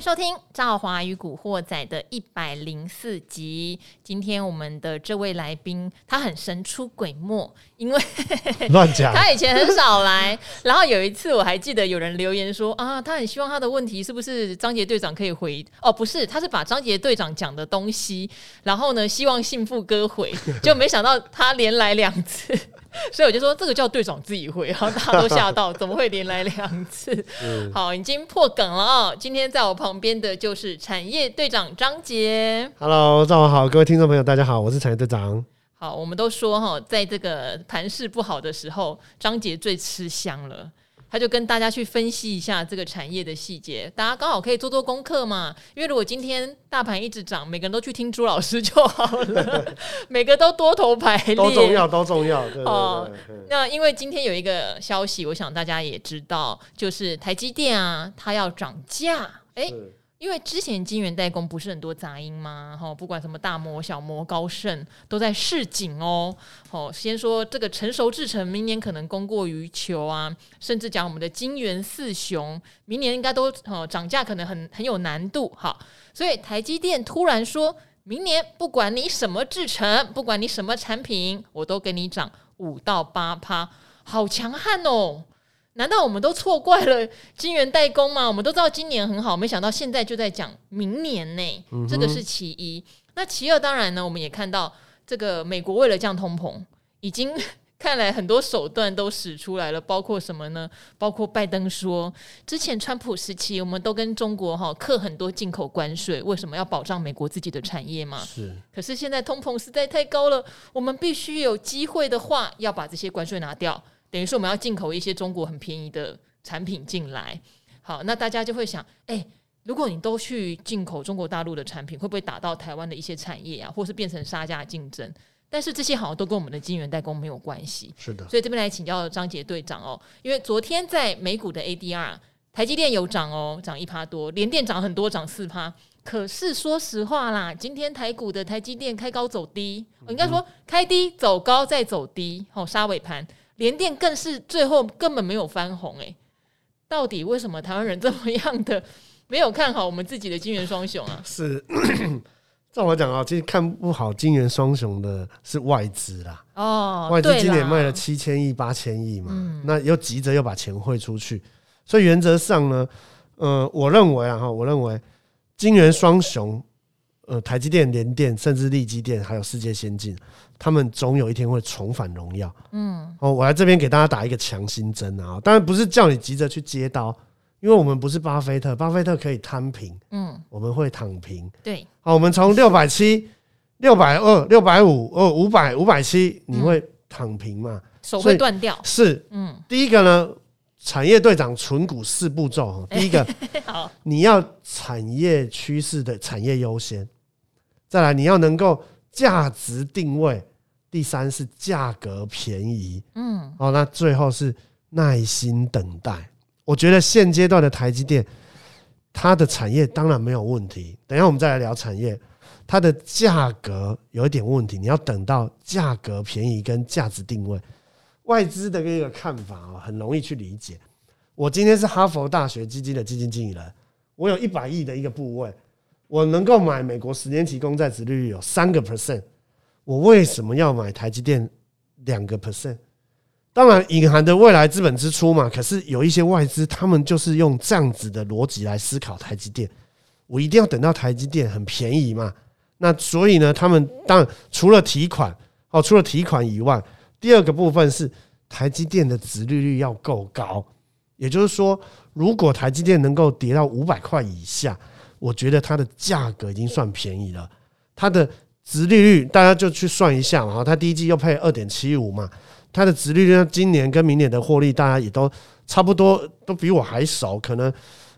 迎收听《赵华与古惑仔》的一百零四集。今天我们的这位来宾，他很神出鬼没，因为 乱讲。他以前很少来，然后有一次我还记得有人留言说啊，他很希望他的问题是不是张杰队长可以回？哦，不是，他是把张杰队长讲的东西，然后呢，希望幸福哥回，就没想到他连来两次。所以我就说这个叫队长自己会，然后大家都吓到，怎么会连来两次？嗯、好，已经破梗了啊！今天在我旁边的就是产业队长张杰。Hello，上午好，各位听众朋友，大家好，我是产业队长。好，我们都说哈，在这个盘势不好的时候，张杰最吃香了。他就跟大家去分析一下这个产业的细节，大家刚好可以做做功课嘛。因为如果今天大盘一直涨，每个人都去听朱老师就好了，每个都多头排列，都重要，都重要。哦，那因为今天有一个消息，我想大家也知道，就是台积电啊，它要涨价，哎。因为之前晶圆代工不是很多杂音吗？哈，不管什么大摩、小摩、高盛都在示警哦。好，先说这个成熟制程，明年可能供过于求啊，甚至讲我们的晶圆四雄，明年应该都哦涨价可能很很有难度。好，所以台积电突然说明年不管你什么制程，不管你什么产品，我都给你涨五到八趴，好强悍哦！难道我们都错怪了晶圆代工吗？我们都知道今年很好，没想到现在就在讲明年呢。嗯、这个是其一。那其二，当然呢，我们也看到这个美国为了降通膨，已经看来很多手段都使出来了，包括什么呢？包括拜登说，之前川普时期我们都跟中国哈课很多进口关税，为什么要保障美国自己的产业嘛？是。可是现在通膨实在太高了，我们必须有机会的话，要把这些关税拿掉。等于说我们要进口一些中国很便宜的产品进来，好，那大家就会想，哎、欸，如果你都去进口中国大陆的产品，会不会打到台湾的一些产业啊，或是变成杀价竞争？但是这些好像都跟我们的晶圆代工没有关系。是的，所以这边来请教张杰队长哦，因为昨天在美股的 ADR，台积电有涨哦，涨一趴多，联电涨很多，涨四趴。可是说实话啦，今天台股的台积电开高走低，我应该说开低走高再走低，好，杀尾盘。联电更是最后根本没有翻红诶，到底为什么台湾人这么样的没有看好我们自己的金元双雄啊？是，照我讲啊，其实看不好金元双雄的是外资啦。哦，外资今年卖了七千亿、八千亿嘛，嗯、那又急着要把钱汇出去，所以原则上呢，呃，我认为啊哈，我认为金元双雄。呃，台积电、联电，甚至力积电，还有世界先进，他们总有一天会重返荣耀。嗯，哦，我来这边给大家打一个强心针啊！当然不是叫你急着去接刀，因为我们不是巴菲特，巴菲特可以摊平，嗯，我们会躺平。对，好，我们从六百七、六百二、六百五、哦，五百、五百七，你会躺平嘛？手会断掉。是，嗯，第一个呢，产业队长存股四步骤，第一个，好，你要产业趋势的产业优先。再来，你要能够价值定位；第三是价格便宜，嗯，哦，那最后是耐心等待。我觉得现阶段的台积电，它的产业当然没有问题。等一下我们再来聊产业，它的价格有一点问题，你要等到价格便宜跟价值定位。外资的一个看法啊，很容易去理解。我今天是哈佛大学基金的基金经理人，我有一百亿的一个部位。我能够买美国十年期公债殖利率有三个 percent，我为什么要买台积电两个 percent？当然隐含的未来资本支出嘛。可是有一些外资，他们就是用这样子的逻辑来思考台积电。我一定要等到台积电很便宜嘛？那所以呢，他们当然除了提款哦，除了提款以外，第二个部分是台积电的殖利率要够高。也就是说，如果台积电能够跌到五百块以下。我觉得它的价格已经算便宜了，它的殖利率大家就去算一下嘛，它第一季又配二点七五嘛，它的殖利率今年跟明年的获利大家也都差不多，都比我还熟，可能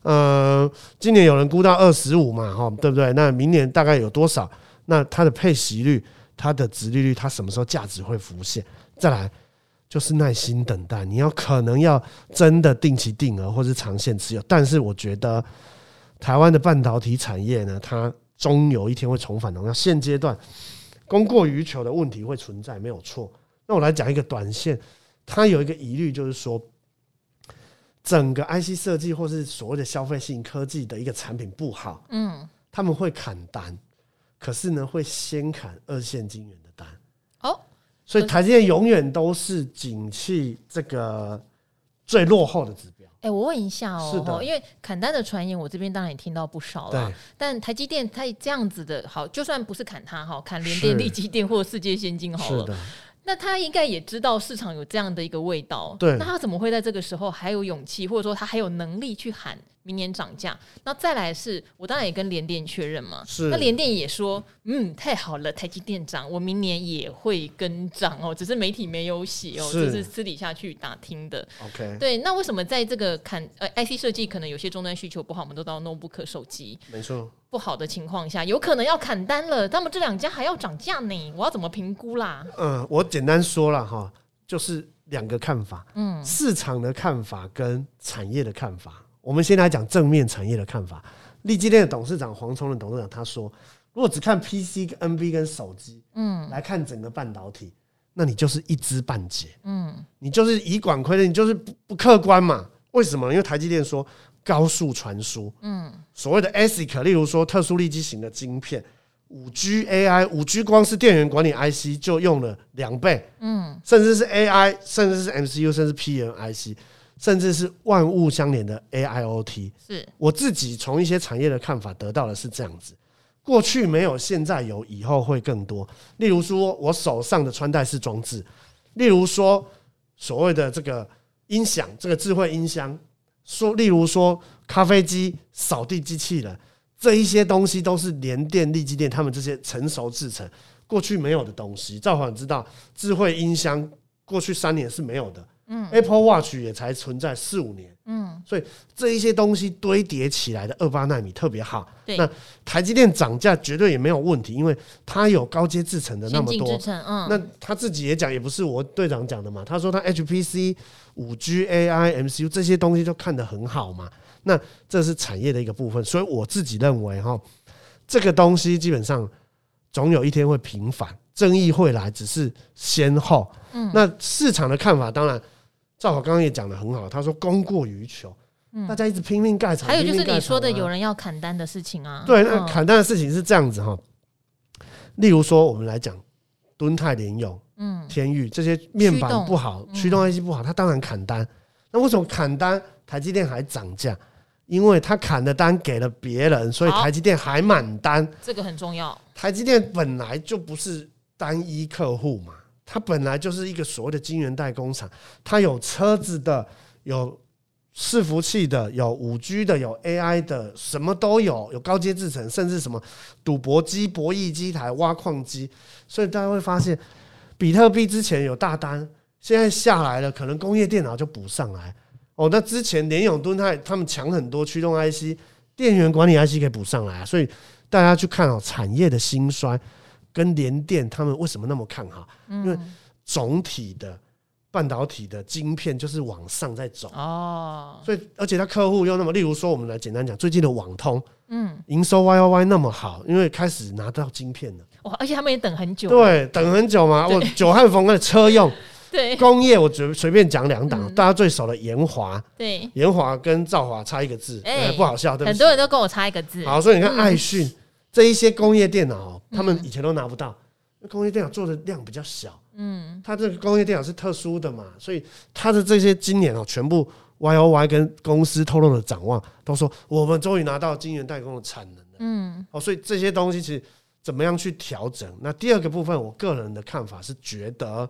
呃今年有人估到二十五嘛，哈，对不对？那明年大概有多少？那它的配息率、它的殖利率，它什么时候价值会浮现？再来就是耐心等待，你要可能要真的定期定额或是长线持有，但是我觉得。台湾的半导体产业呢，它终有一天会重返荣耀。现阶段供过于求的问题会存在，没有错。那我来讲一个短线，它有一个疑虑，就是说整个 IC 设计或是所谓的消费性科技的一个产品不好，嗯，他们会砍单，可是呢，会先砍二线晶圆的单。哦，所以台积电永远都是景气这个最落后的指标。哎，我问一下哦，因为砍单的传言，我这边当然也听到不少了。但台积电它这样子的，好，就算不是砍它哈，砍联电、立积电或世界先进好了。那他应该也知道市场有这样的一个味道，对。那他怎么会在这个时候还有勇气，或者说他还有能力去喊明年涨价？那再来是我当然也跟联电确认嘛，是。那联电也说，嗯，太好了，台积电涨，我明年也会跟涨哦，只是媒体没有写哦，这是，是私底下去打听的。OK，对。那为什么在这个看呃 IC 设计可能有些终端需求不好，我们都到 notebook 手机，没错。不好的情况下，有可能要砍单了。他们这两家还要涨价呢，我要怎么评估啦？嗯，我简单说了哈，就是两个看法，嗯，市场的看法跟产业的看法。我们先来讲正面产业的看法。力积电的董事长黄崇仁董事长他说，如果只看 PC、NB 跟手机，嗯，来看整个半导体，那你就是一知半解，嗯，你就是以管窥的，你就是不不客观嘛？为什么？因为台积电说。高速传输，嗯，所谓的 ASIC，例如说特殊立积型的晶片，五 G AI，五 G 光是电源管理 IC 就用了两倍，嗯，甚至是 AI，甚至是 MCU，甚至 PM IC，甚至是万物相连的 AIoT。是我自己从一些产业的看法得到的是这样子：过去没有，现在有，以后会更多。例如说，我手上的穿戴式装置，例如说所谓的这个音响，这个智慧音箱。说，例如说咖啡机、扫地机器人这一些东西，都是联电、力机电他们这些成熟制成过去没有的东西。赵华知道，智慧音箱过去三年是没有的。嗯，Apple Watch 也才存在四五年，嗯，所以这一些东西堆叠起来的二八纳米特别好。对，那台积电涨价绝对也没有问题，因为它有高阶制程的那么多。嗯，那他自己也讲，也不是我队长讲的嘛。他说他 HPC、五 G、AI、MCU 这些东西都看得很好嘛。那这是产业的一个部分，所以我自己认为哈，这个东西基本上总有一天会平反，正义会来，只是先后。嗯，那市场的看法当然。赵好刚刚也讲的很好，他说供过于求，嗯，大家一直拼命盖厂。还有就是你说的有人要砍单的事情啊。对，那砍单的事情是这样子哈。例如说，我们来讲敦泰、联咏、嗯，天钰这些面板不好，驱动 IC 不好，他当然砍单。那为什么砍单？台积电还涨价？因为他砍的单给了别人，所以台积电还满单。这个很重要。台积电本来就不是单一客户嘛。它本来就是一个所谓的晶圆代工厂，它有车子的，有伺服器的，有五 G 的，有 AI 的，什么都有，有高阶制程，甚至什么赌博机、博弈机台、挖矿机，所以大家会发现，比特币之前有大单，现在下来了，可能工业电脑就补上来。哦，那之前联咏、敦泰他们强很多，驱动 IC、电源管理 IC 可以补上来，所以大家去看哦，产业的兴衰。跟联电他们为什么那么看好？因为总体的半导体的晶片就是往上在走。哦，所以而且他客户又那么，例如说我们来简单讲最近的网通，嗯，营收 Y O Y 那么好，因为开始拿到晶片了，哇，而且他们也等很久，对，等很久嘛。我久旱逢的车用，对，工业我随随便讲两档，大家最熟的延华，对，延华跟兆华差一个字，哎，不好笑，对，很多人都跟我差一个字，好，所以你看爱讯。这一些工业电脑，他们以前都拿不到，那工业电脑做的量比较小，嗯，它这个工业电脑是特殊的嘛，所以它的这些今年哦，全部 Y O Y 跟公司透露的展望都说，我们终于拿到晶圆代工的产能了，嗯，哦，所以这些东西其实怎么样去调整？那第二个部分，我个人的看法是觉得。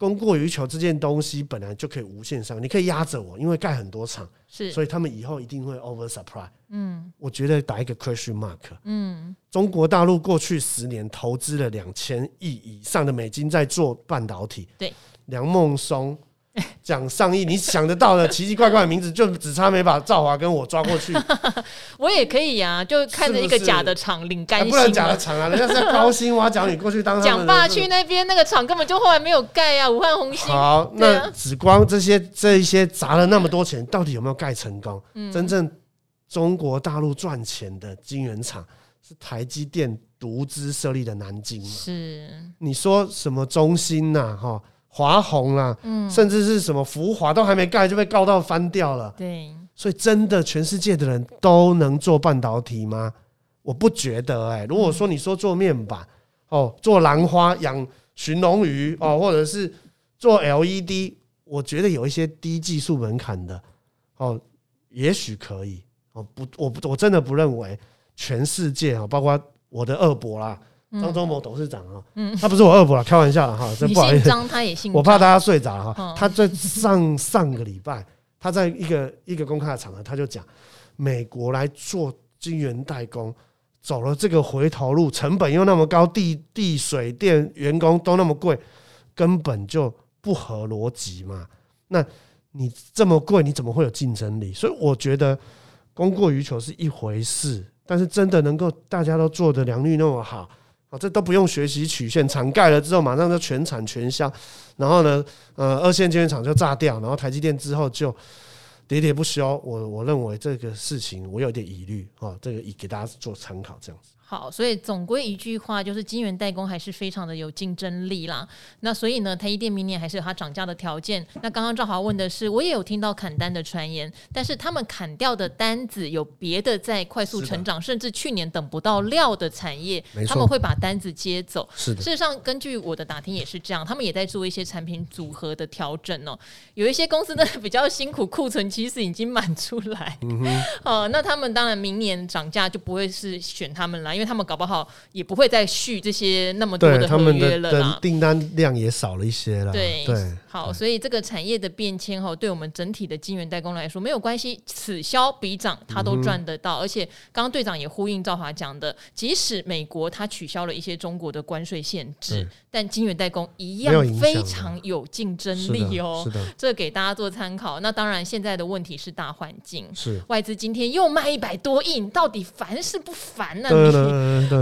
供过于求这件东西本来就可以无限上，你可以压着我，因为盖很多厂，是，所以他们以后一定会 over supply。嗯，我觉得打一个 question mark。嗯，中国大陆过去十年投资了两千亿以上的美金在做半导体。对，梁孟松。讲上亿，你想得到的奇奇怪怪的名字，就只差没把赵华跟我抓过去。我也可以呀、啊，就看着一个假的厂领干薪。不能假的厂啊，人家是在高薪挖角你过去当。蒋爸去那边那个厂根本就后来没有盖啊，武汉红星。好，那紫光这些这一些砸了那么多钱，到底有没有盖成功？嗯、真正中国大陆赚钱的晶圆厂是台积电独资设立的南京嘛？是。你说什么中心呐？哈。华虹啦，嗯，甚至是什么福华都还没盖就被告到翻掉了。对，所以真的全世界的人都能做半导体吗？我不觉得哎、欸。如果说你说做面板哦，做兰花养寻龙鱼哦，或者是做 LED，我觉得有一些低技术门槛的哦，也许可以哦。不，我不，我真的不认为全世界啊，包括我的二伯啦。张忠谋董事长啊，嗯，他不是我二伯了，开玩笑了哈，真不好意思。张他也姓张，我怕大家睡着了哈。他在上上个礼拜，他在一个一个公开的场合，他就讲，美国来做晶圆代工，走了这个回头路，成本又那么高，地地水电员工都那么贵，根本就不合逻辑嘛。那你这么贵，你怎么会有竞争力？所以我觉得供过于求是一回事，但是真的能够大家都做的良率那么好。啊，这都不用学习曲线，厂盖了之后马上就全产全销，然后呢，呃，二线晶圆厂就炸掉，然后台积电之后就喋喋不休。我我认为这个事情我有点疑虑啊，这个以给大家做参考这样子。好，所以总归一句话，就是晶圆代工还是非常的有竞争力啦。那所以呢，台积电明年还是有它涨价的条件。那刚刚赵华问的是，我也有听到砍单的传言，但是他们砍掉的单子有别的在快速成长，甚至去年等不到料的产业，他们会把单子接走。是的。事实上，根据我的打听也是这样，他们也在做一些产品组合的调整哦。有一些公司呢 比较辛苦，库存其实已经满出来。嗯哼。哦，那他们当然明年涨价就不会是选他们来。因为他们搞不好也不会再续这些那么多的合约了啦，订单量也少了一些了。对对，好，所以这个产业的变迁哈，对我们整体的晶圆代工来说没有关系，此消彼长，他都赚得到。而且刚刚队长也呼应赵华讲的，即使美国它取消了一些中国的关税限制，但晶圆代工一样非常有竞争力哦。是的，这给大家做参考。那当然，现在的问题是大环境，是外资今天又卖一百多亿，到底烦是不烦呢？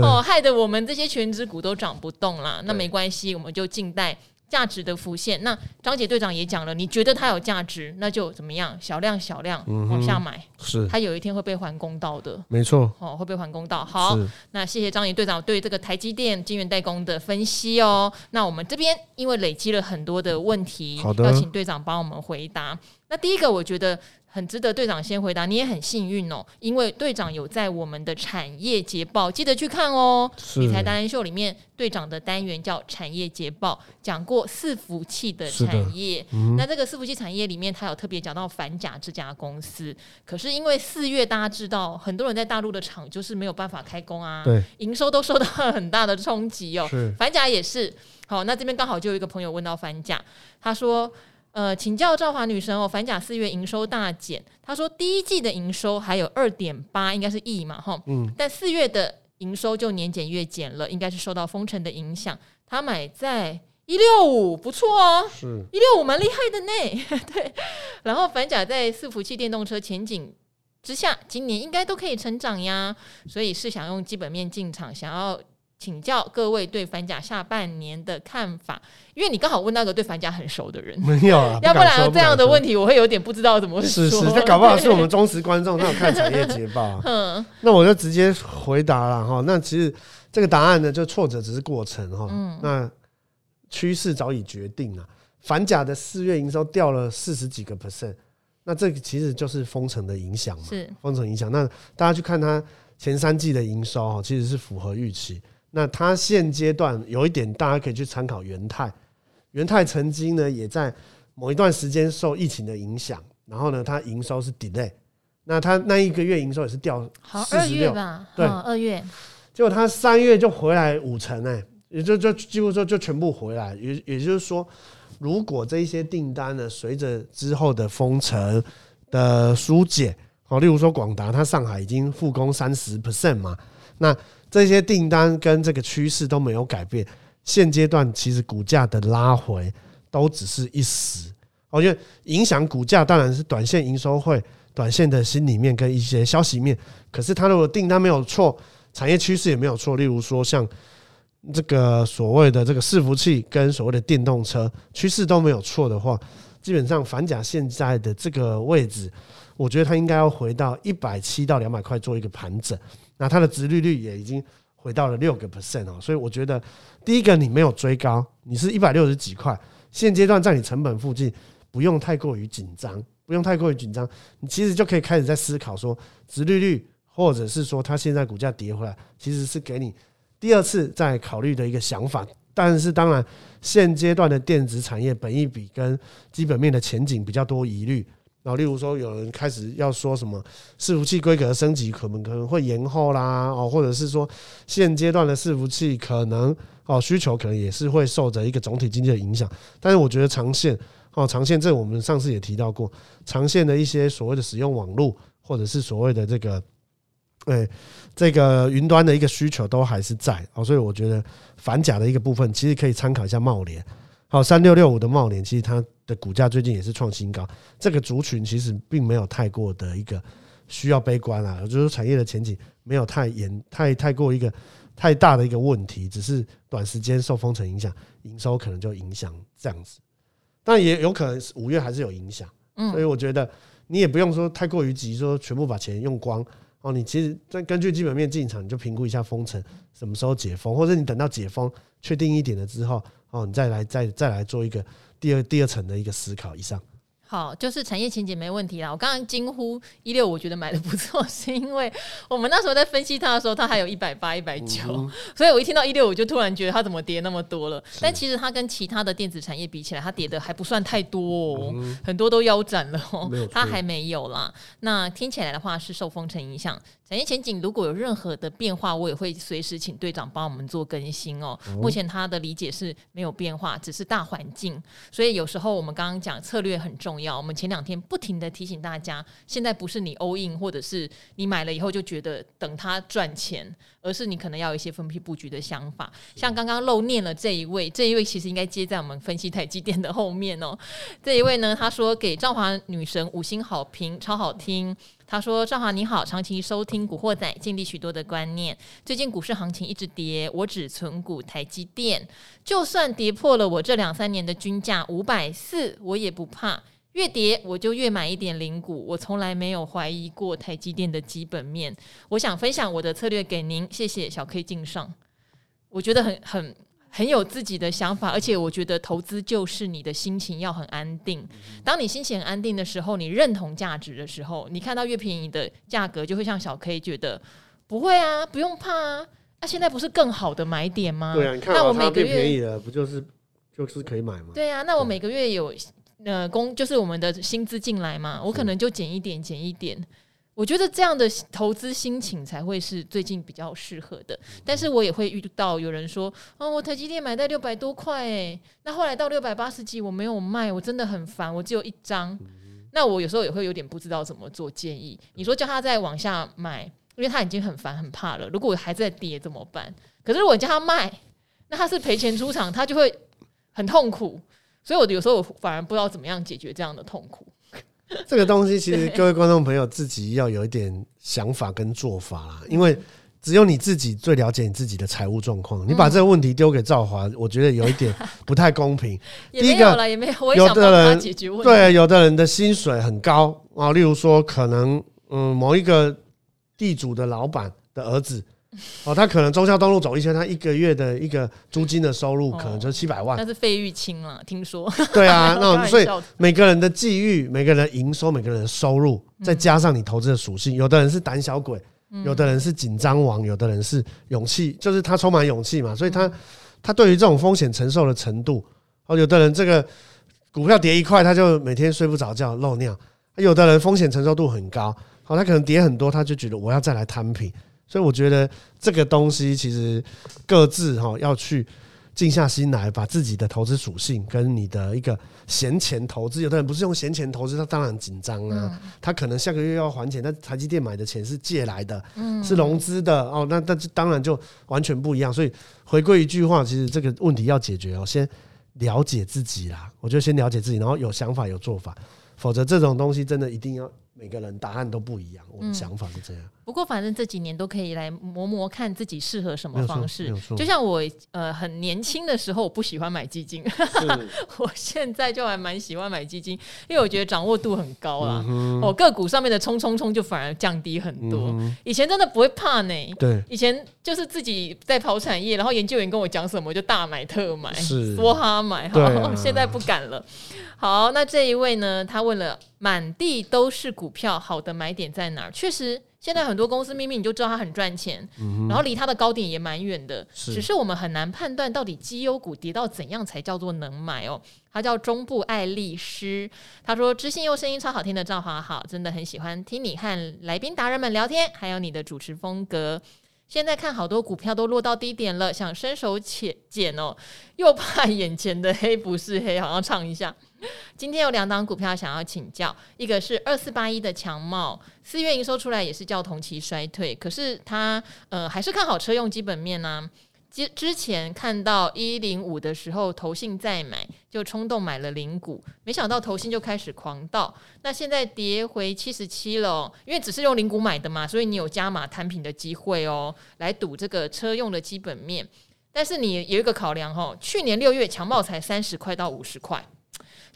哦，害得我们这些全职股都涨不动啦。那没关系，我们就静待价值的浮现。那张杰队长也讲了，你觉得它有价值，那就怎么样？小量小量往下买，是它有一天会被还公道的。没错，哦，会被还公道。好，那谢谢张捷队长对这个台积电晶圆代工的分析哦。那我们这边因为累积了很多的问题，好的，要请队长帮我们回答。那第一个，我觉得。很值得队长先回答，你也很幸运哦，因为队长有在我们的产业捷报，记得去看哦。理财达人秀里面，队长的单元叫产业捷报，讲过伺服器的产业。嗯、那这个伺服器产业里面，他有特别讲到反甲这家公司。可是因为四月大家知道，很多人在大陆的厂就是没有办法开工啊，对，营收都受到很大的冲击哦。是反甲也是。好，那这边刚好就有一个朋友问到反甲，他说。呃，请教赵华女神哦，反甲四月营收大减，她说第一季的营收还有二点八，应该是亿嘛，哈，嗯，但四月的营收就年减月减了，应该是受到封城的影响。她买在一六五，不错哦，是一六五蛮厉害的呢，对。然后反甲在伺服器电动车前景之下，今年应该都可以成长呀，所以是想用基本面进场，想要。请教各位对反甲下半年的看法，因为你刚好问那个对反甲很熟的人，没有啊，要不然这样的问题我会有点不知道怎么说。是是，这搞不好是我们忠实观众，他有看产业捷报。嗯，那我就直接回答了哈。那其实这个答案呢，就挫折只是过程哈。嗯，那趋势早已决定了。反甲的四月营收掉了四十几个 percent，那这个其实就是封城的影响嘛，是封城影响。那大家去看它前三季的营收哈，其实是符合预期。那它现阶段有一点，大家可以去参考元泰。元泰曾经呢，也在某一段时间受疫情的影响，然后呢，它营收是 delay。那它那一个月营收也是掉四十六吧？对，二月。结果它三月就回来五成哎，也就就几乎说就全部回来。也也就是说，如果这一些订单呢，随着之后的封城的疏解，好，例如说广达，它上海已经复工三十 percent 嘛，那。这些订单跟这个趋势都没有改变，现阶段其实股价的拉回都只是一时。我觉得影响股价当然是短线营收会、短线的心里面跟一些消息面。可是它如果订单没有错，产业趋势也没有错，例如说像这个所谓的这个伺服器跟所谓的电动车趋势都没有错的话，基本上反甲现在的这个位置，我觉得它应该要回到一百七到两百块做一个盘整。那它的殖利率也已经回到了六个 percent 哦，所以我觉得第一个你没有追高，你是一百六十几块，现阶段在你成本附近，不用太过于紧张，不用太过于紧张，你其实就可以开始在思考说，殖利率或者是说它现在股价跌回来，其实是给你第二次再考虑的一个想法。但是当然，现阶段的电子产业本益比跟基本面的前景比较多疑虑。然后，例如说，有人开始要说什么伺服器规格升级可能可能会延后啦，哦，或者是说现阶段的伺服器可能哦需求可能也是会受着一个总体经济的影响。但是我觉得长线哦，长线这我们上次也提到过，长线的一些所谓的使用网络或者是所谓的这个，诶，这个云端的一个需求都还是在哦，所以我觉得反甲的一个部分其实可以参考一下贸联。好，三六六五的茂联，其实它的股价最近也是创新高。这个族群其实并没有太过的一个需要悲观啊，就是产业的前景没有太严、太太过一个太大的一个问题，只是短时间受封城影响，营收可能就影响这样子。但也有可能五月还是有影响，所以我觉得你也不用说太过于急，说全部把钱用光哦。你其实再根据基本面进场，你就评估一下封城什么时候解封，或者你等到解封确定一点了之后。哦，你再来，再再来做一个第二第二层的一个思考以上。好，就是产业前景没问题啦。我刚刚惊呼一六，我觉得买的不错，是因为我们那时候在分析它的时候，它还有一百八、一百九，所以我一听到一六，我就突然觉得它怎么跌那么多了。但其实它跟其他的电子产业比起来，它跌的还不算太多哦，很多都腰斩了哦，它还没有啦。那听起来的话是受封城影响。产业前景如果有任何的变化，我也会随时请队长帮我们做更新哦。目前他的理解是没有变化，只是大环境。所以有时候我们刚刚讲策略很重要。要我们前两天不停的提醒大家，现在不是你 all in，或者是你买了以后就觉得等它赚钱，而是你可能要有一些分批布局的想法。像刚刚漏念了这一位，这一位其实应该接在我们分析台积电的后面哦。这一位呢，他说给赵华女神五星好评，超好听。他说：“赵华你好，长期收听《古惑仔》，建立许多的观念。最近股市行情一直跌，我只存股台积电，就算跌破了我这两三年的均价五百四，我也不怕。越跌我就越买一点零股，我从来没有怀疑过台积电的基本面。我想分享我的策略给您，谢谢小 K 敬上。我觉得很很。”很有自己的想法，而且我觉得投资就是你的心情要很安定。当你心情很安定的时候，你认同价值的时候，你看到越便宜的价格，就会像小 K 觉得不会啊，不用怕啊。那、啊、现在不是更好的买点吗？对啊，你看那我每个月便宜了，不就是就是可以买吗？对啊，那我每个月有呃工，就是我们的薪资进来嘛，我可能就减一点，减一点。我觉得这样的投资心情才会是最近比较适合的，但是我也会遇到有人说，哦，我台积电买在六百多块，哎，那后来到六百八十几，我没有卖，我真的很烦，我只有一张，那我有时候也会有点不知道怎么做建议。你说叫他再往下买，因为他已经很烦很怕了，如果还在跌怎么办？可是如果叫他卖，那他是赔钱出场，他就会很痛苦，所以我有时候我反而不知道怎么样解决这样的痛苦。这个东西其实各位观众朋友自己要有一点想法跟做法啦，因为只有你自己最了解你自己的财务状况。你把这个问题丢给赵华，我觉得有一点不太公平。第一个，有的人对，有的人的薪水很高啊，例如说可能嗯某一个地主的老板的儿子。哦，他可能中孝东路走一圈，他一个月的一个租金的收入可能就七百万。那是费玉清啊，听说。对啊，那所以每个人的际遇、每个人的营收、每个人的收入，再加上你投资的属性，有的人是胆小鬼，有的人是紧张王，有的人是勇气，就是他充满勇气嘛，所以他他对于这种风险承受的程度，哦，有的人这个股票跌一块，他就每天睡不着觉漏尿；有的人风险承受度很高，好，他可能跌很多，他就觉得我要再来摊平。所以我觉得这个东西其实各自哈要去静下心来，把自己的投资属性跟你的一个闲钱投资，有的人不是用闲钱投资，他当然紧张啊。他可能下个月要还钱，但台积电买的钱是借来的，是融资的哦。那那当然就完全不一样。所以回归一句话，其实这个问题要解决哦，先了解自己啦。我就先了解自己，然后有想法有做法，否则这种东西真的一定要。每个人答案都不一样，我的想法是这样。嗯、不过反正这几年都可以来磨磨看自己适合什么方式。就像我呃很年轻的时候，我不喜欢买基金，我现在就还蛮喜欢买基金，因为我觉得掌握度很高啦。嗯、哦，个股上面的冲冲冲就反而降低很多。嗯、以前真的不会怕呢。对，以前就是自己在跑产业，然后研究员跟我讲什么，就大买特买，梭哈买。好，啊、现在不敢了。好，那这一位呢？他问了，满地都是股票，好的买点在哪儿？确实，现在很多公司明明你就知道它很赚钱，嗯、然后离它的高点也蛮远的，是只是我们很难判断到底绩优股跌到怎样才叫做能买哦。他叫中部爱丽丝，他说知性又声音超好听的赵华好，真的很喜欢听你和来宾达人们聊天，还有你的主持风格。现在看好多股票都落到低点了，想伸手且捡哦，又怕眼前的黑不是黑，好像唱一下。今天有两档股票想要请教，一个是二四八一的强茂，四月营收出来也是较同期衰退，可是他呃还是看好车用基本面呢、之之前看到一零五的时候，投信再买就冲动买了零股，没想到投信就开始狂倒，那现在跌回七十七了、因为只是用零股买的嘛，所以你有加码摊平的机会哦，来赌这个车用的基本面。但是你有一个考量哦，去年六月强茂才三十块到五十块。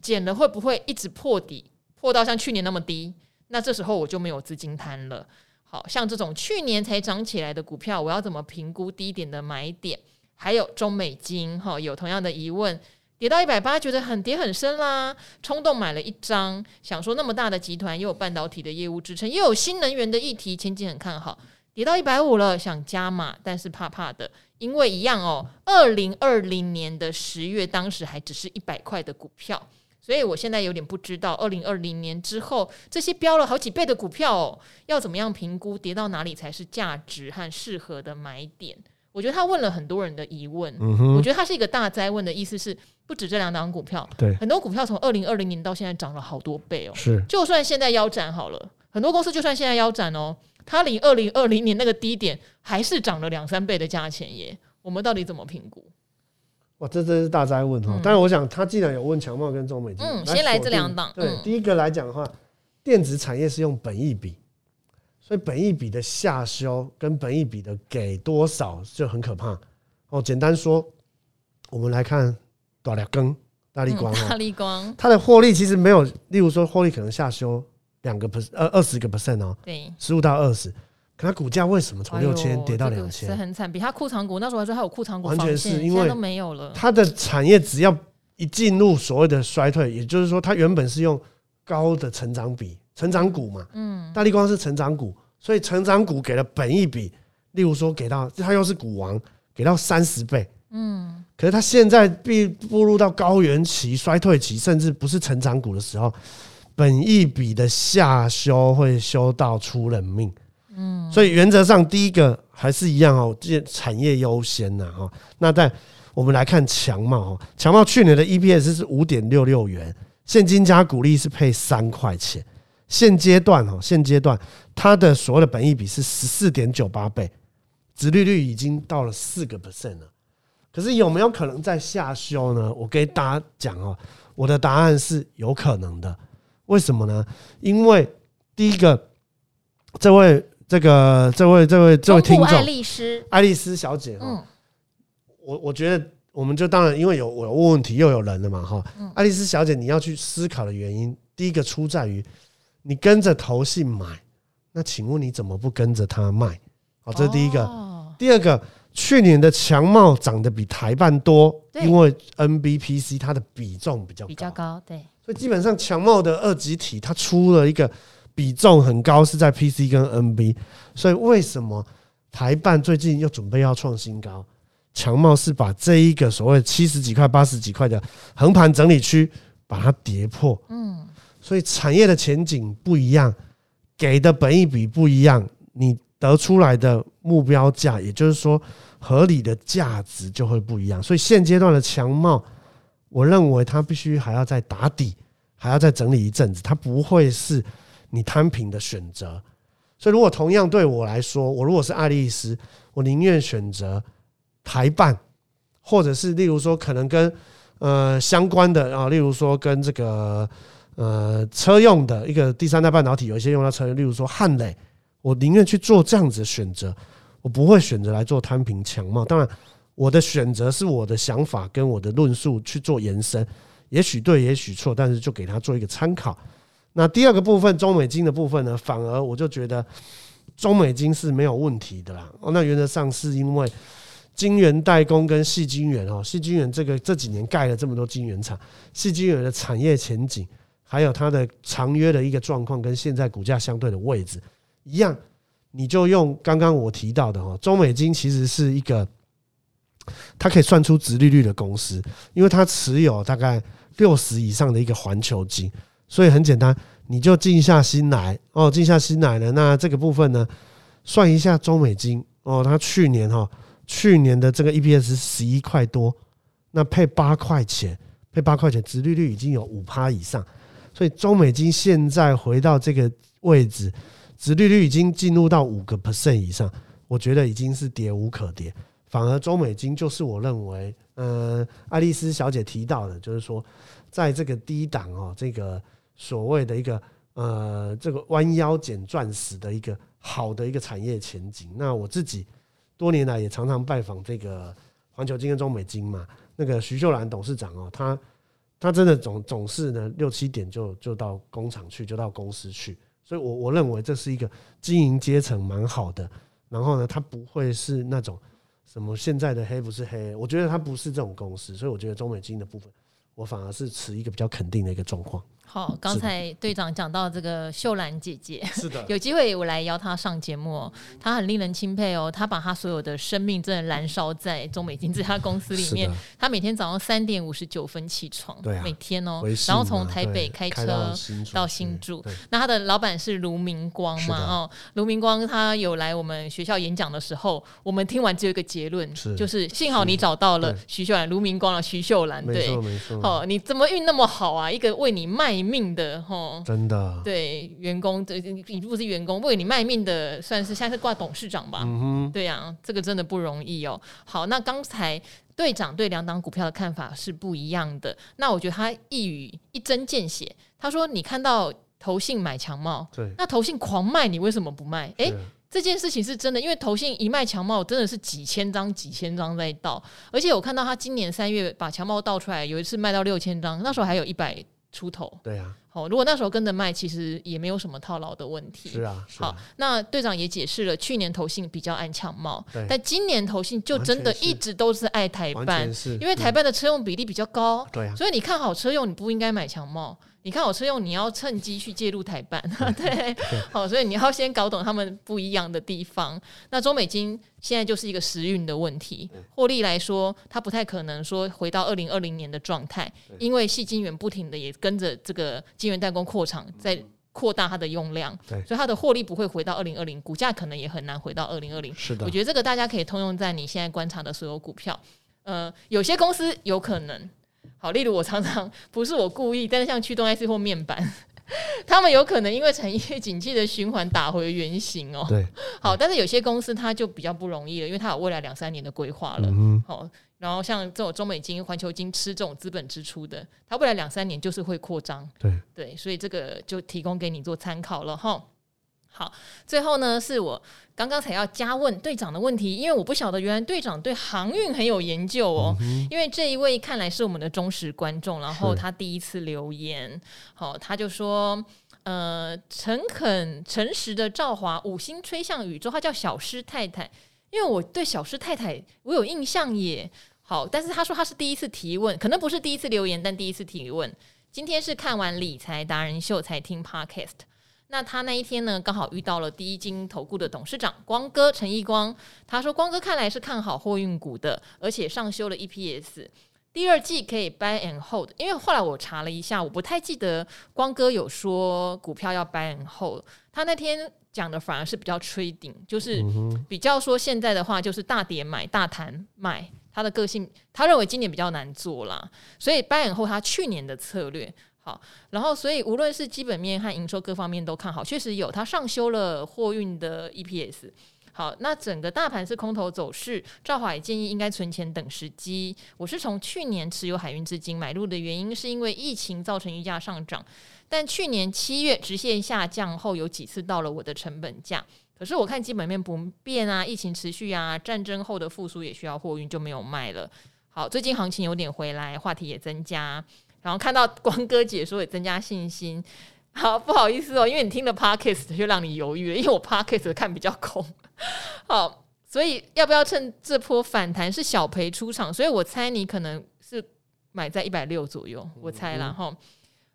减了会不会一直破底，破到像去年那么低？那这时候我就没有资金摊了。好像这种去年才涨起来的股票，我要怎么评估低点的买点？还有中美金哈，有同样的疑问，跌到一百八，觉得很跌很深啦，冲动买了一张，想说那么大的集团，又有半导体的业务支撑，又有新能源的议题，前景很看好。跌到一百五了，想加码，但是怕怕的，因为一样哦，二零二零年的十月，当时还只是一百块的股票。所以我现在有点不知道，二零二零年之后这些飙了好几倍的股票哦，要怎么样评估跌到哪里才是价值和适合的买点？我觉得他问了很多人的疑问，嗯、我觉得他是一个大灾问的意思是，不止这两档股票，对，很多股票从二零二零年到现在涨了好多倍哦。是，就算现在腰斩好了，很多公司就算现在腰斩哦，它离二零二零年那个低点还是涨了两三倍的价钱耶。我们到底怎么评估？哇，这真是大哉问哈！嗯、但是我想，他既然有问强茂跟中美晶，嗯，先来这两档。对，嗯、第一个来讲的话，电子产业是用本益比，所以本益比的下修跟本益比的给多少就很可怕。哦，简单说，我们来看大立光，大立光，大立光，它的获利其实没有，例如说获利可能下修两个 percent，二二十个 percent 哦，对，十五到二十。可它股价为什么从六千跌到两千？是很惨，比它库藏股那时候还说它有库藏股，完全是因为都没有了。它的产业只要一进入所谓的衰退，也就是说，它原本是用高的成长比，成长股嘛，嗯，大力光是成长股，所以成长股给了本一比，例如说给到它又是股王，给到三十倍，嗯，可是它现在必步入到高原期、衰退期，甚至不是成长股的时候，本一比的下修会修到出人命。嗯，所以原则上第一个还是一样哦，这产业优先呐哈。那在我们来看强茂哦，强茂去年的 EPS 是五点六六元，现金加股利是配三块钱。现阶段哈，现阶段它的所谓的本益比是十四点九八倍，殖利率已经到了四个 percent 了。可是有没有可能在下修呢？我给大家讲哦，我的答案是有可能的。为什么呢？因为第一个，这位。这个这位这位这位听众。爱丽丝。爱丽丝小姐哈，嗯、我我觉得我们就当然因为有我有问问题又有人了嘛哈，嗯、爱丽丝小姐你要去思考的原因，第一个出在于你跟着投信买，那请问你怎么不跟着他卖？好，这是第一个。哦、第二个，去年的强茂涨得比台半多，因为 NBPC 它的比重比较高。比较高，对，所以基本上强茂的二级体它出了一个。比重很高是在 PC 跟 NB，所以为什么台办最近又准备要创新高？强茂是把这一个所谓七十几块、八十几块的横盘整理区把它跌破，嗯，所以产业的前景不一样，给的本益比不一样，你得出来的目标价，也就是说合理的价值就会不一样。所以现阶段的强茂，我认为它必须还要再打底，还要再整理一阵子，它不会是。你摊平的选择，所以如果同样对我来说，我如果是爱丽丝，我宁愿选择台办，或者是例如说可能跟呃相关的啊，例如说跟这个呃车用的一个第三代半导体，有一些用到车用，例如说汉磊，我宁愿去做这样子的选择，我不会选择来做摊平强茂。当然，我的选择是我的想法跟我的论述去做延伸，也许对，也许错，但是就给他做一个参考。那第二个部分，中美金的部分呢，反而我就觉得中美金是没有问题的啦。哦，那原则上是因为晶圆代工跟细晶圆哦，细晶圆这个这几年盖了这么多晶圆厂，细晶圆的产业前景，还有它的长约的一个状况，跟现在股价相对的位置一样，你就用刚刚我提到的哦，中美金其实是一个它可以算出殖利率的公司，因为它持有大概六十以上的一个环球金。所以很简单，你就静下心来哦，静下心来了。那这个部分呢，算一下中美金哦，它去年哈，去年的这个 EPS 十一块多，那配八块钱，配八块钱，殖利率已经有五趴以上。所以中美金现在回到这个位置，殖利率已经进入到五个 percent 以上，我觉得已经是跌无可跌。反而中美金就是我认为，呃，爱丽丝小姐提到的，就是说，在这个低档哦，这个。所谓的一个呃，这个弯腰捡钻石的一个好的一个产业前景。那我自己多年来也常常拜访这个环球金跟中美金嘛。那个徐秀兰董事长哦，他他真的总总是呢六七点就就到工厂去，就到公司去。所以我我认为这是一个经营阶层蛮好的。然后呢，他不会是那种什么现在的黑不是黑，我觉得他不是这种公司。所以我觉得中美金的部分，我反而是持一个比较肯定的一个状况。好，刚才队长讲到这个秀兰姐姐，是的，有机会我来邀她上节目，她很令人钦佩哦，她把她所有的生命真的燃烧在中美金这家公司里面。她每天早上三点五十九分起床，对，每天哦，然后从台北开车到新竹。那她的老板是卢明光嘛？哦，卢明光他有来我们学校演讲的时候，我们听完只有一个结论，就是幸好你找到了徐秀兰，卢明光了徐秀兰，对，没错没错。哦，你怎么运那么好啊？一个为你卖。命的吼，真的对员工，这你不是员工，为你卖命的，算是现在是挂董事长吧？嗯哼，对呀、啊，这个真的不容易哦。好，那刚才队长对两档股票的看法是不一样的，那我觉得他一语一针见血。他说：“你看到投信买强茂，对，那投信狂卖，你为什么不卖？哎、欸，这件事情是真的，因为投信一卖强茂，真的是几千张、几千张在倒，而且我看到他今年三月把强茂倒出来，有一次卖到六千张，那时候还有一百。”出头，对啊，好，如果那时候跟着卖，其实也没有什么套牢的问题。是啊，是啊，好，那队长也解释了，去年投信比较爱强帽，但今年投信就真的一直都是爱台办，因为台办的车用比例比较高，对啊，所以你看好车用，你不应该买强茂。你看我车用，你要趁机去介入台办，对，好，所以你要先搞懂他们不一样的地方。那中美金现在就是一个时运的问题，获利来说，它不太可能说回到二零二零年的状态，因为细晶圆不停的也跟着这个晶圆代工扩厂，在扩大它的用量，所以它的获利不会回到二零二零，股价可能也很难回到二零二零。是的，我觉得这个大家可以通用在你现在观察的所有股票，呃，有些公司有可能。好，例如我常常不是我故意，但是像驱动 IC 或面板，他们有可能因为产业景气的循环打回原形哦。对，好，但是有些公司它就比较不容易了，因为它有未来两三年的规划了。嗯，好，然后像这种中美金、环球金吃这种资本支出的，它未来两三年就是会扩张。对对，所以这个就提供给你做参考了哈。好，最后呢，是我刚刚才要加问队长的问题，因为我不晓得原来队长对航运很有研究哦。嗯、因为这一位看来是我们的忠实观众，然后他第一次留言，好，他就说，呃，诚恳诚实的赵华五星吹向宇宙，他叫小师太太，因为我对小师太太我有印象耶。好，但是他说他是第一次提问，可能不是第一次留言，但第一次提问。今天是看完理财达人秀才听 Podcast。那他那一天呢，刚好遇到了第一金投顾的董事长光哥陈义光。他说：“光哥看来是看好货运股的，而且上修了 EPS，第二季可以 buy and hold。因为后来我查了一下，我不太记得光哥有说股票要 buy and hold。他那天讲的反而是比较 trading，就是比较说现在的话就是大跌买，大谈卖。他的个性，他认为今年比较难做啦，所以 buy and hold 他去年的策略。”好，然后所以无论是基本面和营收各方面都看好，确实有它上修了货运的 EPS，好，那整个大盘是空头走势，赵华也建议应该存钱等时机。我是从去年持有海运资金买入的原因，是因为疫情造成溢价上涨，但去年七月直线下降后，有几次到了我的成本价。可是我看基本面不变啊，疫情持续啊，战争后的复苏也需要货运，就没有卖了。好，最近行情有点回来，话题也增加，然后看到光哥解说也增加信心。好，不好意思哦，因为你听了 Podcast 就让你犹豫了，因为我 Podcast 看比较空。好，所以要不要趁这波反弹是小赔出场？所以我猜你可能是买在一百六左右，我猜啦哈。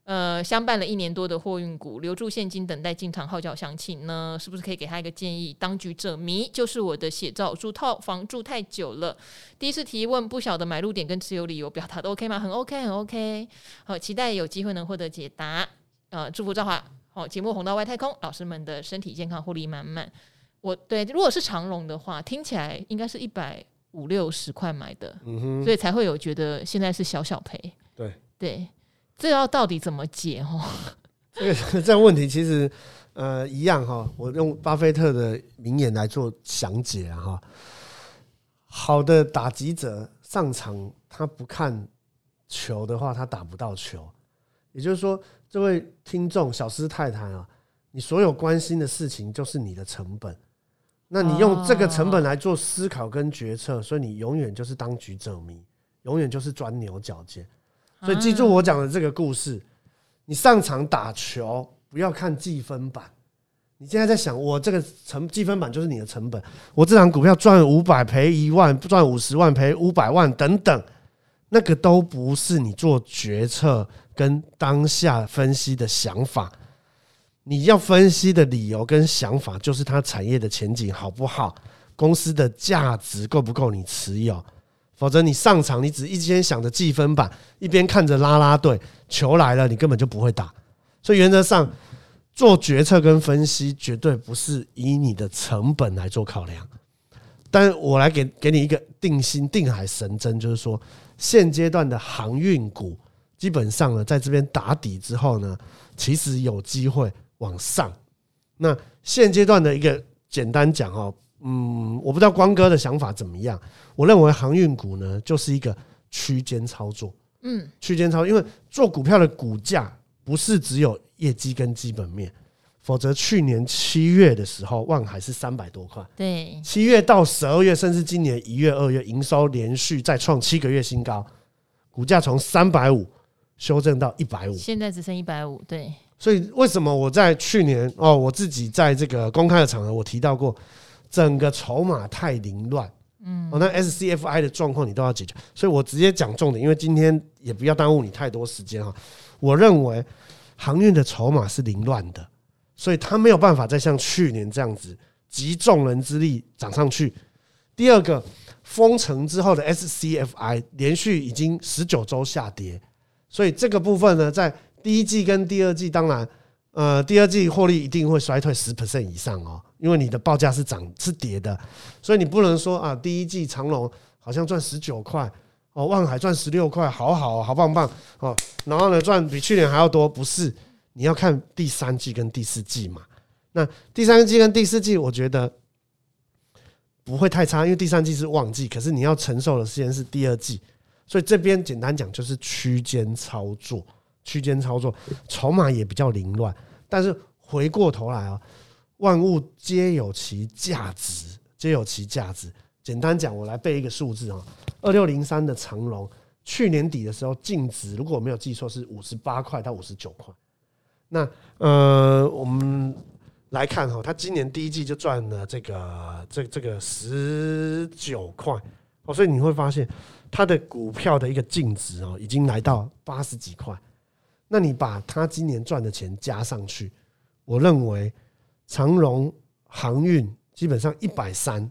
呃，相伴了一年多的货运股，留住现金等待进场号角响起呢，是不是可以给他一个建议？当局者迷就是我的写照，住套房住太久了。第一次提问，不晓得买入点跟持有理由表达的 OK 吗？很 OK，很 OK。好，期待有机会能获得解答。呃，祝福赵华好，节目红到外太空，老师们的身体健康，获利满满。我对，如果是长荣的话，听起来应该是一百五六十块买的，嗯，所以才会有觉得现在是小小赔。对对。这要到底怎么解？哈，这个 这个问题其实呃一样哈。我用巴菲特的名言来做详解啊哈。好的打击者上场，他不看球的话，他打不到球。也就是说，这位听众小师太太啊，你所有关心的事情就是你的成本。那你用这个成本来做思考跟决策，所以你永远就是当局者迷，永远就是钻牛角尖。所以记住我讲的这个故事，你上场打球不要看计分板。你现在在想，我这个成计分板就是你的成本。我这张股票赚五百赔一万，赚五十万赔五百万等等，那个都不是你做决策跟当下分析的想法。你要分析的理由跟想法，就是它产业的前景好不好，公司的价值够不够你持有。否则你上场，你只一边想着计分板，一边看着拉拉队，球来了你根本就不会打。所以原则上做决策跟分析，绝对不是以你的成本来做考量。但我来给给你一个定心定海神针，就是说现阶段的航运股，基本上呢，在这边打底之后呢，其实有机会往上。那现阶段的一个简单讲哦。嗯，我不知道光哥的想法怎么样。我认为航运股呢，就是一个区间操作。嗯，区间操作，因为做股票的股价不是只有业绩跟基本面，否则去年七月的时候，万海是三百多块。对，七月到十二月，甚至今年一月、二月，营收连续再创七个月新高，股价从三百五修正到一百五，现在只剩一百五。对，所以为什么我在去年哦，我自己在这个公开的场合我提到过。整个筹码太凌乱，嗯，哦，那 SCFI 的状况你都要解决，所以我直接讲重点，因为今天也不要耽误你太多时间哈。我认为航运的筹码是凌乱的，所以它没有办法再像去年这样子集众人之力涨上去。第二个，封城之后的 SCFI 连续已经十九周下跌，所以这个部分呢，在第一季跟第二季，当然。呃，第二季获利一定会衰退十 percent 以上哦，因为你的报价是涨是跌的，所以你不能说啊，第一季长隆好像赚十九块哦，望海赚十六块，好好好棒棒哦，然后呢赚比去年还要多，不是？你要看第三季跟第四季嘛。那第三季跟第四季，我觉得不会太差，因为第三季是旺季，可是你要承受的时间是第二季，所以这边简单讲就是区间操作，区间操作，筹码也比较凌乱。但是回过头来啊，万物皆有其价值，皆有其价值。简单讲，我来背一个数字啊，二六零三的长龙，去年底的时候净值，如果我没有记错是五十八块到五十九块。那呃，我们来看哈，它今年第一季就赚了这个这这个十九块哦，所以你会发现它的股票的一个净值哦，已经来到八十几块。那你把他今年赚的钱加上去，我认为长荣航运基本上一百三，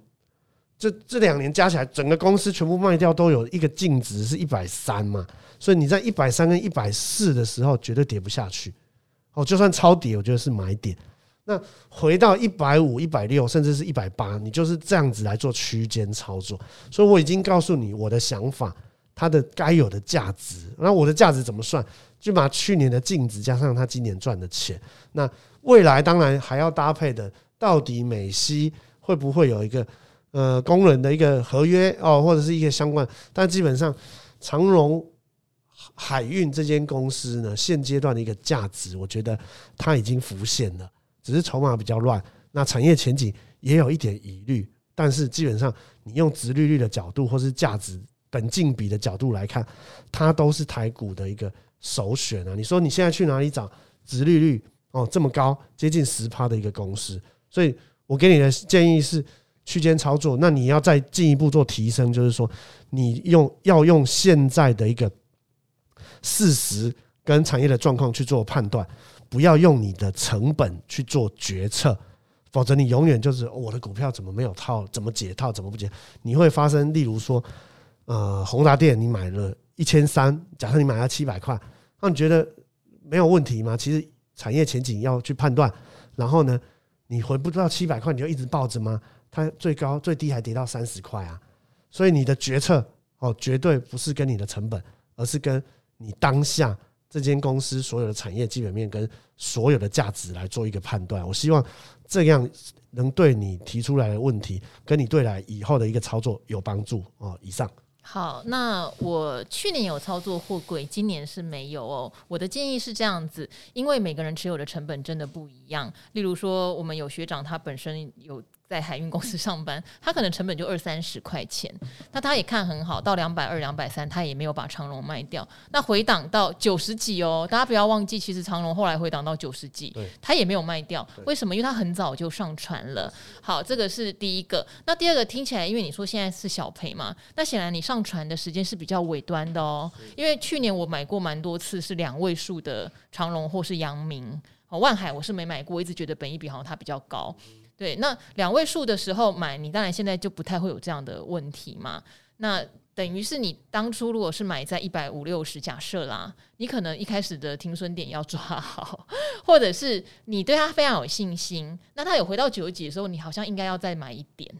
这这两年加起来，整个公司全部卖掉都有一个净值是一百三嘛，所以你在一百三跟一百四的时候绝对跌不下去，哦，就算超跌，我觉得是买点。那回到一百五、一百六，甚至是一百八，你就是这样子来做区间操作。所以我已经告诉你我的想法，它的该有的价值。那我的价值怎么算？就把去年的净值加上他今年赚的钱，那未来当然还要搭配的，到底美西会不会有一个呃工人的一个合约哦，或者是一个相关？但基本上长荣海运这间公司呢，现阶段的一个价值，我觉得它已经浮现了，只是筹码比较乱。那产业前景也有一点疑虑，但是基本上你用殖利率的角度，或是价值本净比的角度来看，它都是台股的一个首选啊。你说你现在去哪里找殖利率哦这么高，接近十趴的一个公司？所以我给你的建议是区间操作。那你要再进一步做提升，就是说你用要用现在的一个事实跟产业的状况去做判断，不要用你的成本去做决策。否则你永远就是我的股票怎么没有套，怎么解套，怎么不解？你会发生，例如说，呃，宏达电你买了一千三，假设你买了七百块，那你觉得没有问题吗？其实产业前景要去判断，然后呢，你回不到七百块，你就一直抱着吗？它最高最低还跌到三十块啊！所以你的决策哦，绝对不是跟你的成本，而是跟你当下这间公司所有的产业基本面跟所有的价值来做一个判断。我希望。这样能对你提出来的问题，跟你对来以后的一个操作有帮助哦。以上。好，那我去年有操作货柜，今年是没有哦。我的建议是这样子，因为每个人持有的成本真的不一样。例如说，我们有学长，他本身有。在海运公司上班，他可能成本就二三十块钱，那他也看很好，到两百二、两百三，他也没有把长龙卖掉。那回档到九十几哦，大家不要忘记，其实长龙后来回档到九十几，他也没有卖掉。为什么？因为他很早就上船了。好，这个是第一个。那第二个听起来，因为你说现在是小赔嘛，那显然你上船的时间是比较尾端的哦。因为去年我买过蛮多次是两位数的长龙或是阳明，哦，万海我是没买过，一直觉得本一比好像它比较高。对，那两位数的时候买，你当然现在就不太会有这样的问题嘛。那等于是你当初如果是买在一百五六十，假设啦，你可能一开始的停损点要抓好，或者是你对它非常有信心，那它有回到九十几的时候，你好像应该要再买一点，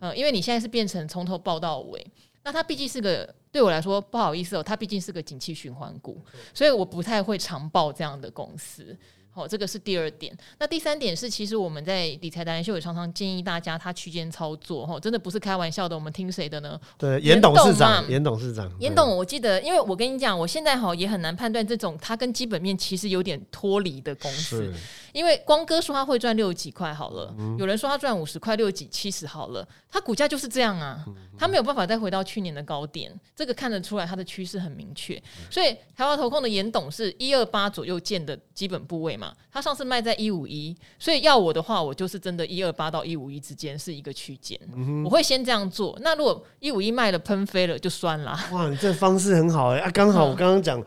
嗯，因为你现在是变成从头报到尾，那它毕竟是个对我来说不好意思哦，它毕竟是个景气循环股，所以我不太会常报这样的公司。好，这个是第二点。那第三点是，其实我们在理财达人秀也常常建议大家，他区间操作，哈，真的不是开玩笑的。我们听谁的呢？对，严董事长，严董事长，严董，我记得，因为我跟你讲，我现在哈也很难判断这种它跟基本面其实有点脱离的公司。因为光哥说他会赚六十几块好了，嗯、有人说他赚五十块、六十几、七十好了，他股价就是这样啊，他没有办法再回到去年的高点，这个看得出来他的趋势很明确。所以台湾投控的严董是一二八左右建的基本部位嘛，他上次卖在一五一，所以要我的话，我就是真的一二八到一五一之间是一个区间，我会先这样做。那如果一五一卖了喷飞了就算了。哇，你这方式很好哎、欸、啊，刚好我刚刚讲。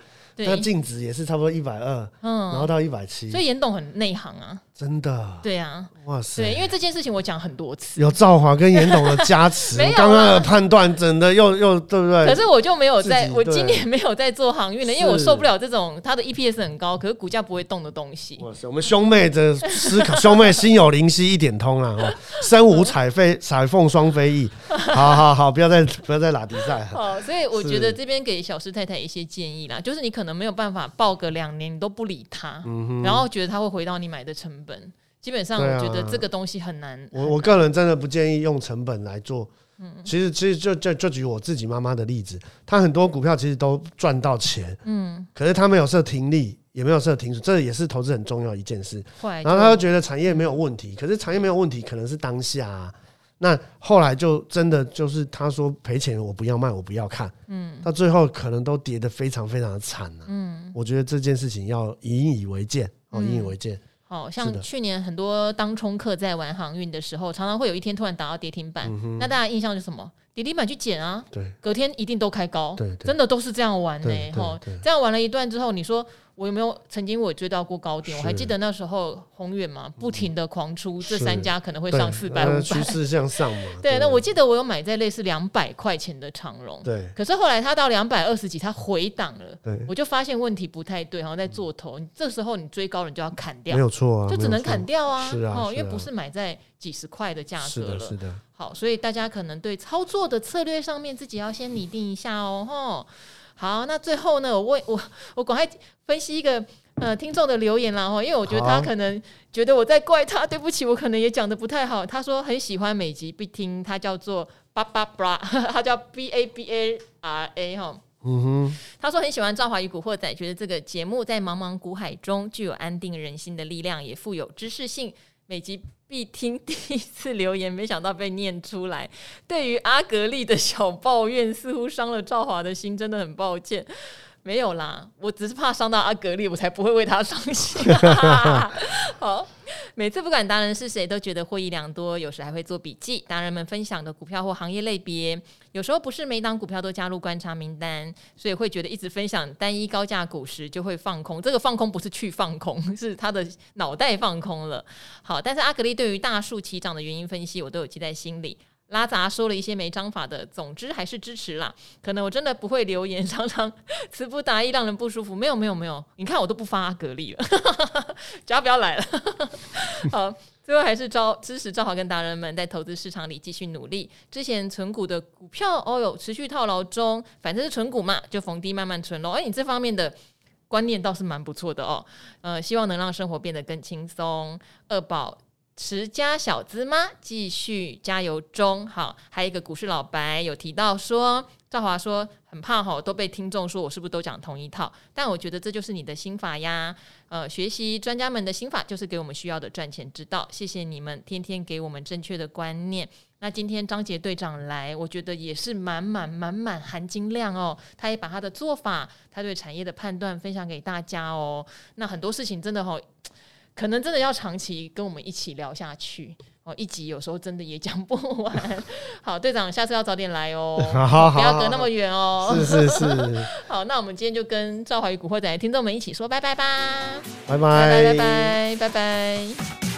它净值也是差不多一百二，嗯，然后到一百七，所以严董很内行啊。真的，对啊，哇塞，对，因为这件事情我讲很多次，有赵华跟严董的加持，没有刚刚的判断真的又又对不对？可是我就没有在，我今年没有在做航运了，因为我受不了这种它的 EPS 很高，可是股价不会动的东西。哇塞，我们兄妹的思考，兄妹心有灵犀一点通啊哦，身无彩飞彩凤双飞翼，好好好，不要再不要再拉比赛。哦，所以我觉得这边给小师太太一些建议啦，就是你可能没有办法抱个两年，你都不理他，然后觉得他会回到你买的成本。基本上，我觉得这个东西很难。我我个人真的不建议用成本来做。嗯，其实其实就就就举我自己妈妈的例子，她很多股票其实都赚到钱，嗯，可是她没有设停利，也没有设停损，这也是投资很重要一件事。然后她就觉得产业没有问题，可是产业没有问题，可能是当下啊。那后来就真的就是她说赔钱，我不要卖，我不要看，嗯，到最后可能都跌得非常非常的惨了。嗯，我觉得这件事情要引以为戒哦，引以为戒。好像去年很多当冲客在玩航运的时候，常常会有一天突然打到跌停板，那大家印象是什么？跌停板去捡啊，隔天一定都开高，真的都是这样玩呢。哈，这样玩了一段之后，你说。我有没有曾经我追到过高点？我还记得那时候宏远嘛，不停的狂出，这三家可能会上四百五百，趋势向上嘛。对，那我记得我有买在类似两百块钱的长荣，对。可是后来它到两百二十几，它回档了，对。我就发现问题不太对，好像在做头。这时候你追高，你就要砍掉，没有错啊，就只能砍掉啊，是啊，因为不是买在几十块的价格了，是的。好，所以大家可能对操作的策略上面自己要先拟定一下哦，吼。好，那最后呢，我问我我赶快分析一个。呃听众的留言啦哈，因为我觉得他可能觉得我在怪他，对不起，我可能也讲的不太好。他说很喜欢每集必听，他叫做巴巴布拉，他叫 B A B A R A 哈。嗯哼，他说很喜欢《赵华与古惑仔》，觉得这个节目在茫茫股海中具有安定人心的力量，也富有知识性。每集必听。第一次留言，没想到被念出来。对于阿格丽的小抱怨，似乎伤了赵华的心，真的很抱歉。没有啦，我只是怕伤到阿格力，我才不会为他伤心。好，每次不管达人是谁，都觉得获益良多，有时还会做笔记。达人们分享的股票或行业类别，有时候不是每档股票都加入观察名单，所以会觉得一直分享单一高价股时就会放空。这个放空不是去放空，是他的脑袋放空了。好，但是阿格力对于大树起涨的原因分析，我都有记在心里。拉杂说了一些没章法的，总之还是支持啦。可能我真的不会留言，常常词不达意，让人不舒服。没有没有没有，你看我都不发格力了，只要不要来了。好，最后还是招支持赵华跟达人们在投资市场里继续努力。之前存股的股票哦哟，持续套牢中，反正是存股嘛，就逢低慢慢存喽。哎，你这方面的观念倒是蛮不错的哦。呃，希望能让生活变得更轻松。二宝。持家小资吗？继续加油中。好，还有一个股市老白有提到说，赵华说很怕哈，都被听众说我是不是都讲同一套？但我觉得这就是你的心法呀。呃，学习专家们的心法，就是给我们需要的赚钱之道。谢谢你们天天给我们正确的观念。那今天张杰队长来，我觉得也是满满满满含金量哦。他也把他的做法，他对产业的判断分享给大家哦。那很多事情真的哈。可能真的要长期跟我们一起聊下去。哦一集有时候真的也讲不完。好队长下次要早点来哦。好好好不要隔那么远哦。好。那我们今天就跟赵怀宇古惑仔听众们一起说拜拜吧。拜。拜拜拜拜拜拜。